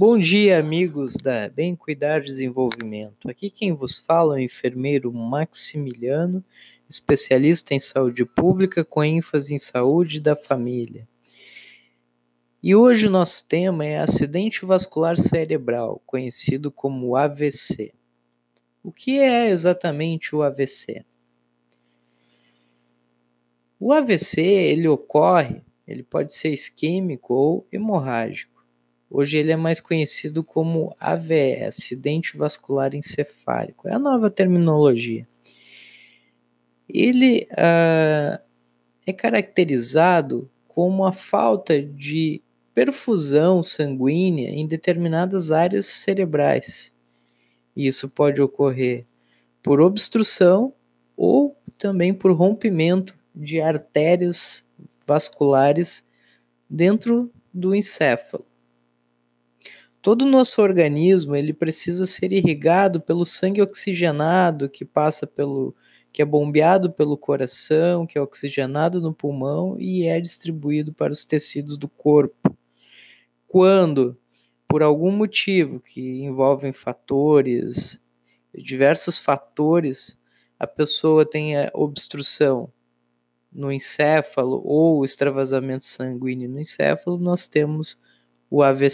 Bom dia, amigos da Bem Cuidar Desenvolvimento. Aqui quem vos fala é o enfermeiro Maximiliano, especialista em saúde pública com ênfase em saúde da família. E hoje o nosso tema é acidente vascular cerebral, conhecido como AVC. O que é exatamente o AVC? O AVC ele ocorre, ele pode ser isquêmico ou hemorrágico. Hoje ele é mais conhecido como AVE, acidente vascular encefálico. É a nova terminologia. Ele uh, é caracterizado como a falta de perfusão sanguínea em determinadas áreas cerebrais. Isso pode ocorrer por obstrução ou também por rompimento de artérias vasculares dentro do encéfalo. Todo o nosso organismo ele precisa ser irrigado pelo sangue oxigenado que passa pelo que é bombeado pelo coração, que é oxigenado no pulmão e é distribuído para os tecidos do corpo. Quando, por algum motivo que envolvem fatores, diversos fatores, a pessoa tem obstrução no encéfalo ou extravasamento sanguíneo no encéfalo, nós temos o AVC.